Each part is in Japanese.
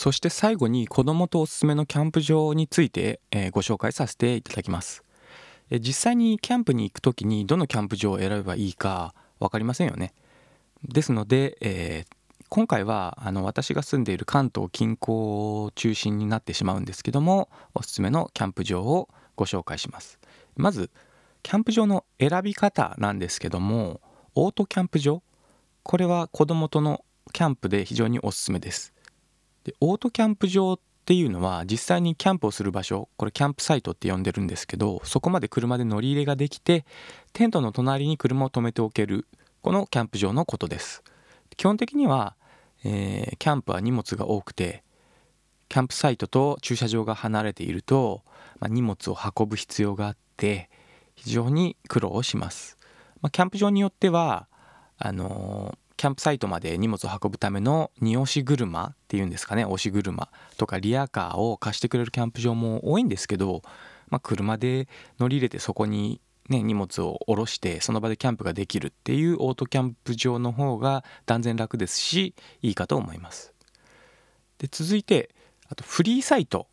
そして最後に子供とおすすめのキャンプ場について、えーご紹介させていただきます。えー実際にキャンプに行く時にどのキャンプ場を選べばいいか分かりませんよね。ですので、えー今回はあの私が住んでいる関東近郊を中心になってしまうんですけどもおすすめのキャンプ場をご紹介します。まずキャンプ場の選び方なんですけどもオートキャンプ場これは子供とのキャンプで非常におすすめです。でオートキャンプ場っていうのは実際にキャンプをする場所これキャンプサイトって呼んでるんですけどそこまで車で乗り入れができてテントの隣に車を止めておけるこのキャンプ場のことです。基本的には、えーキャンプは荷物が多くてキャンプサイトと駐車場が離れていると、まあ、荷物を運ぶ必要があって非常に苦労をします、まあ、キャンプ場によってはあのーキャンプサイトまで荷物を運ぶための荷押し車っていうんですかね押し車とかリアカーを貸してくれるキャンプ場も多いんですけど、まあ、車で乗り入れてそこに、ね、荷物を下ろしてその場でキャンプができるっていうオートキャンプ場の方が断然楽ですしいいかと思います。で続いてあとフリーサイト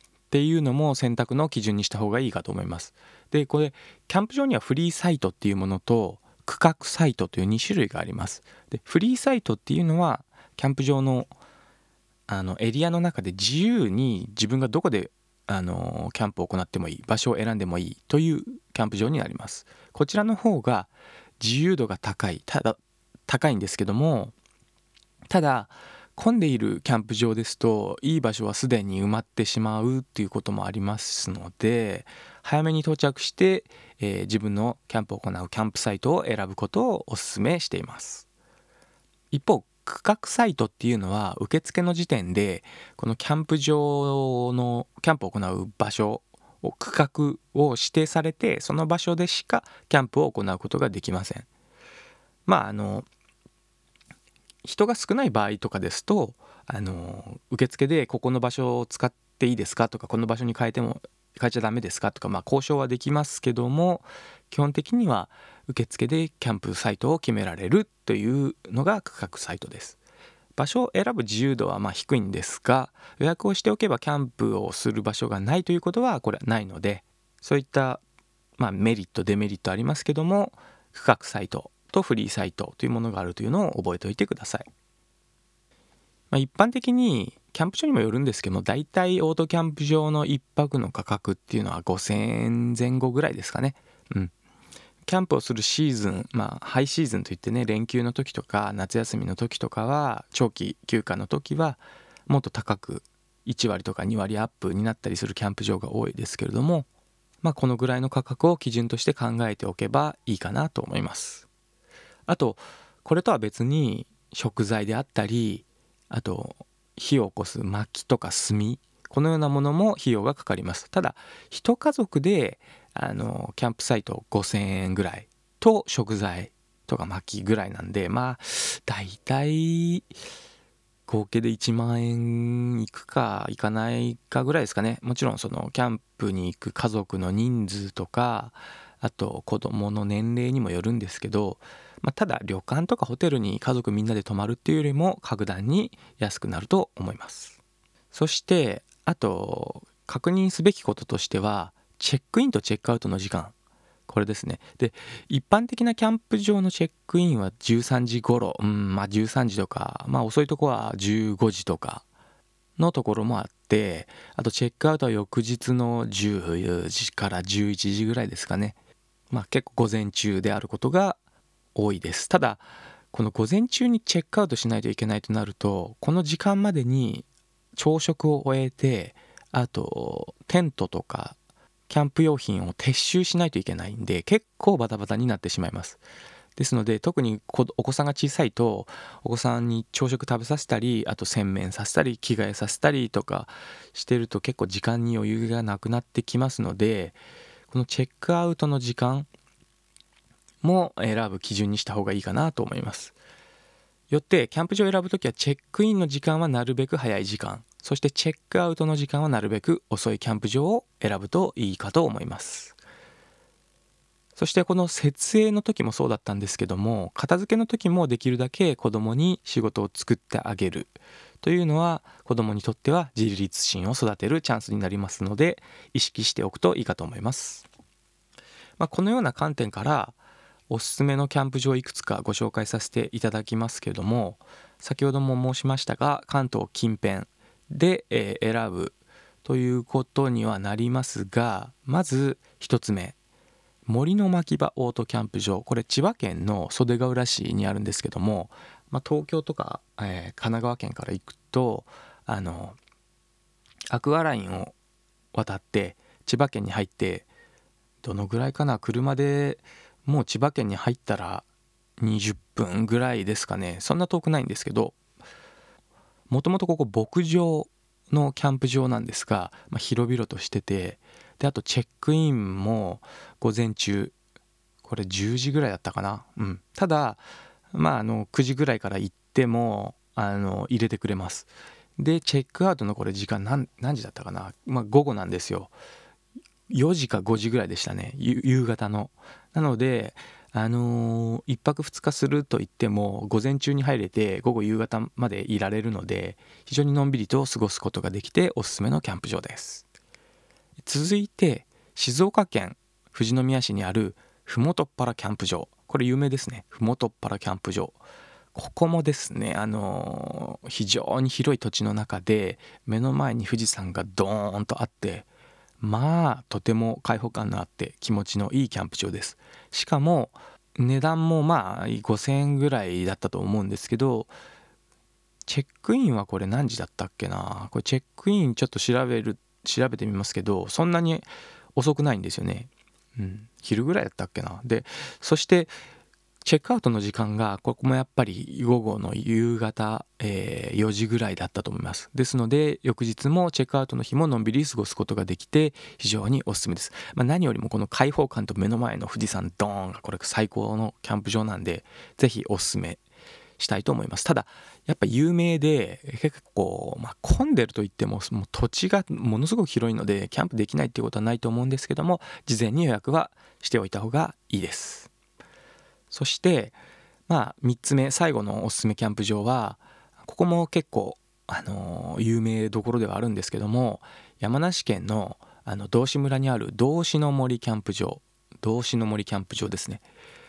っていうのも選択の基準にした方がいいかと思います。でこれキャンプ場にはフリーサイトっていうものと区画サイトという2種類があります。でフリーサイトっていうのはキャンプ場のあのエリアの中で自由に自分がどこであのキャンプを行ってもいい場所を選んでもいいというキャンプ場になります。こちらの方が自由度が高いただ高いんですけどもただ混んでいるキャンプ場ですといい場所はすでに埋まってしまうっていうこともありますので早めに到着して、えー自分のキャンプを行うキャンプサイトを選ぶことをお勧めしています。一方区画サイトっていうのは受付の時点でこのキャンプ場のキャンプを行う場所を区画を指定されてその場所でしかキャンプを行うことができません。まああの人が少ない場合とかですとあの受付でここの場所を使っていいですかとかこの場所に変えても変えちゃダメですかとか、まあ、交渉はできますけども基本的には受付でキャンプサイトを決められるというのが区画サイトです。場所を選ぶ自由度はま低いんですが予約をしておけばキャンプをする場所がないということはこれはないのでそういったまメリットデメリットありますけども区画サイトとフリーサイトというものがあるというのを覚えておいてください。まあ、一般的にキャンプ場にもよるんですけども大体オートキャンプ場の1泊の価格っていうのは5000円前後ぐらいですかね。うん、キャンプをするシーズンまあハイシーズンといってね連休の時とか夏休みの時とかは長期休暇の時はもっと高く1割とか2割アップになったりするキャンプ場が多いですけれどもまあこのぐらいの価格を基準として考えておけばいいかなと思います。あとこれとは別に食材であったりあと火を起こす薪とか炭このようなものも費用がかかります。ただ一家族であのキャンプサイト5,000円ぐらいと食材とか薪ぐらいなんでまあ大体合計で1万円いくかいかないかぐらいですかね。もちろんそのキャンプに行く家族の人数とかあと子供の年齢にもよるんですけどまあ、ただ旅館とかホテルに家族みんなで泊まるっていうよりも格段に安くなると思います。そしてあと確認すべきこととしてはチェックインとチェックアウトの時間。これですね。で一般的なキャンプ場のチェックインは13時頃。うんまあ13時とかまあ遅いとこは15時とかのところもあってあとチェックアウトは翌日の10時から11時ぐらいですかね。まあ結構午前中であることが多いです。ただこの午前中にチェックアウトしないといけないとなるとこの時間までに朝食を終えてあとテントとかキャンプ用品を撤収しないといけないんで結構バタバタになってしまいます。ですので特にお子さんが小さいとお子さんに朝食食べさせたりあと洗面させたり着替えさせたりとかしてると結構時間に余裕がなくなってきますのでこのチェックアウトの時間も選ぶ基準にした方がいいかなと思います。よってキャンプ場を選ぶときはチェックインの時間はなるべく早い時間。そしてチェックアウトの時間はなるべく遅いキャンプ場を選ぶといいかと思います。そしてこの設営の時もそうだったんですけども片付けの時もできるだけ子供に仕事を作ってあげる。というのは子どもにとっては自立心を育てるチャンスになりますので意識しておくといいかと思います。まあ、このような観点からおすすめのキャンプ場いくつかご紹介させていただきますけれども先ほども申しましたが関東近辺で、えー、選ぶということにはなりますがまず1つ目森の牧場オートキャンプ場これ千葉県の袖ヶ浦市にあるんですけども、まあ、東京とか、えー、神奈川県から行くとあのアクアラインを渡って千葉県に入ってどのぐらいかな車でもう千葉県に入ったら20分ぐらいですかね。そんな遠くないんですけどもともとここ牧場のキャンプ場なんですが、まあ、広々としててであとチェックインも午前中これ10時ぐらいだったかな。うん。ただまああの9時ぐらいから行ってもあの入れてくれます。でチェックアウトのこれ時間何何時だったかな？まあ午後なんですよ。4時か5時ぐらいでしたね。夕方の。なのであのー、1泊2日するといっても午前中に入れて午後夕方までいられるので非常にのんびりと過ごすことができておすすめのキャンプ場です。続いて静岡県富士宮市にあるふもとっぱらキャンプ場。これ有名ですね。ふもとっぱらキャンプ場。ここもですねあのー、非常に広い土地の中で目の前に富士山がドーンとあってまあとても開放感のあって気持ちのいいキャンプ場です。しかも値段もまあ5000円ぐらいだったと思うんですけどチェックインはこれ何時だったっけな？これチェックインちょっと調べる調べてみますけどそんなに遅くないんですよね。うん。昼ぐらいだったっけな。でそしてチェックアウトの時間がここもやっぱり午後の夕方、えー、4時ぐらいだったと思います。ですので翌日もチェックアウトの日ものんびり過ごすことができて非常におすすめです、まあ、何よりもこの開放感と目の前の富士山ドーンがこれ最高のキャンプ場なんでぜひおすすめ。したいと思います。ただやっぱ有名で結構、まあ、混んでると言ってももう土地がものすごく広いのでキャンプできないっていうことはないと思うんですけども事前に予約はしておいた方がいいです。そしてまあ3つ目最後のおすすめキャンプ場はここも結構あの有名どころではあるんですけども山梨県のあの道志村にある道志の森キャンプ場道志の森キャンプ場ですね。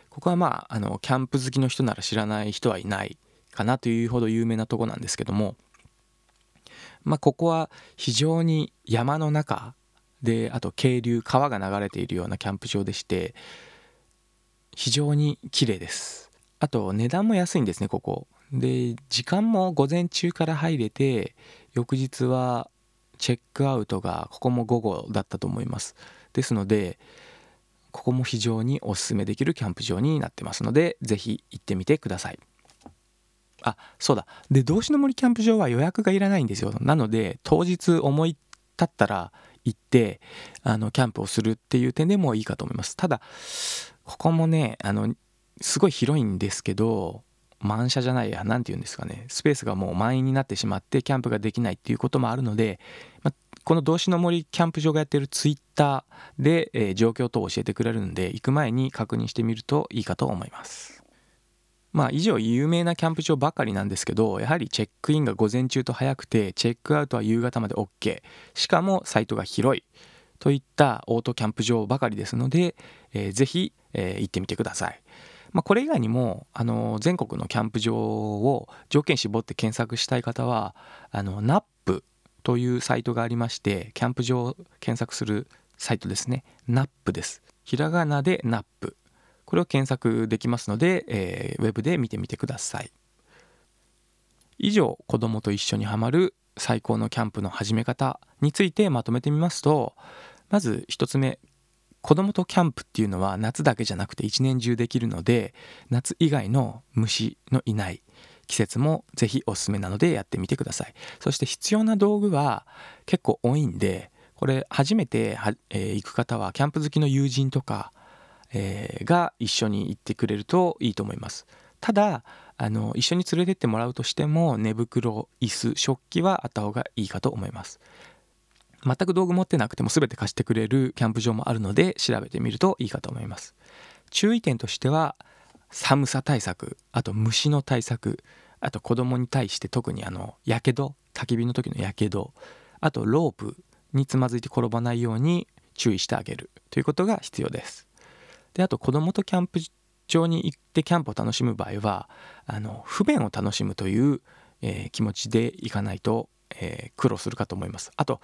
ここはまああのキャンプ好きの人なら知らない人はいないかなというほど有名なとこなんですけどもまあここは非常に山の中であと渓流川が流れているようなキャンプ場でして非常に綺麗です。あと値段も安いんですねここ。で時間も午前中から入れて翌日はチェックアウトがここも午後だったと思います。ですのでここも非常におすすめできるキャンプ場になってますので是非行ってみてください。あそうだ。で道志の森キャンプ場は予約がいらないんですよ。なので当日思い立ったら行ってあのキャンプをするっていう点でもいいかと思います。ただここもねあのすごい広いんですけど満車じゃないや何て言うんですかね。スペースがもう満員になってしまってキャンプができないっていうこともあるので、まこの道志の森キャンプ場がやってるツイッターで、えー、状況等を教えてくれるんで行く前に確認してみるといいかと思いますまあ以上有名なキャンプ場ばかりなんですけどやはりチェックインが午前中と早くてチェックアウトは夕方まで OK しかもサイトが広いといったオートキャンプ場ばかりですので、えー、ぜひ、えー、行ってみてください。まあ、これ以外にもあの全国のキャンプ場を条件絞って検索したい方はあの NAP というサイトがありましてキャンプ場を検索するサイトですね。NAP です。ひらがなで NAP これを検索できますので、えー、ウェブで見てみてください。以上子供と一緒にハマる最高のキャンプの始め方についてまとめてみますとまず1つ目子供とキャンプっていうのは夏だけじゃなくて一年中できるので夏以外の虫のいない季節もぜひおすすめなのでやってみてください。そして必要な道具は結構多いんでこれ初めて、えー、行く方はキャンプ好きの友人とか、えー、が一緒に行ってくれるといいと思います。ただあの一緒に連れてってもらうとしても寝袋椅子食器はあった方がいいかと思います。全く道具持ってなくても全て貸してくれるキャンプ場もあるので調べてみるといいかと思います。注意点としては寒さ対策あと虫の対策あと子供に対して特にあのやけど焚き火の時のやけどあとロープにつまずいて転ばないように注意してあげるということが必要です。であと子供とキャンプ場に行ってキャンプを楽しむ場合はあの不便を楽しむという、えー、気持ちで行かないと、えー、苦労するかと思います。あと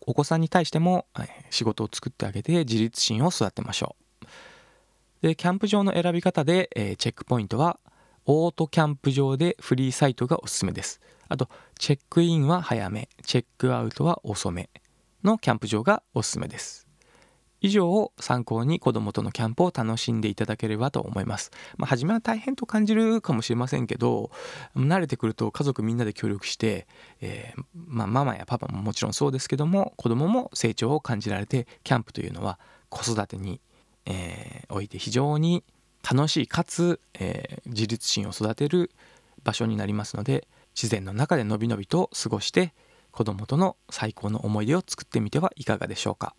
お子さんに対しても、えー、仕事を作ってあげて自立心を育てましょう。でキャンプ場の選び方で、えチェックポイントはオートキャンプ場でフリーサイトがおすすめですあとチェックインは早めチェックアウトは遅めのキャンプ場がおすすめです以上を参考に子供とのキャンプを楽しんでいただければと思います。まあ、初めは大変と感じるかもしれませんけど、慣れてくると家族みんなで協力して、えー、まあ、ママやパパももちろんそうですけども、子供も成長を感じられて、キャンプというのは子育てに、えー、おいて非常に楽しいかつ、えー、自立心を育てる場所になりますので、自然の中でのびのびと過ごして、子どもとの最高の思い出を作ってみてはいかがでしょうか。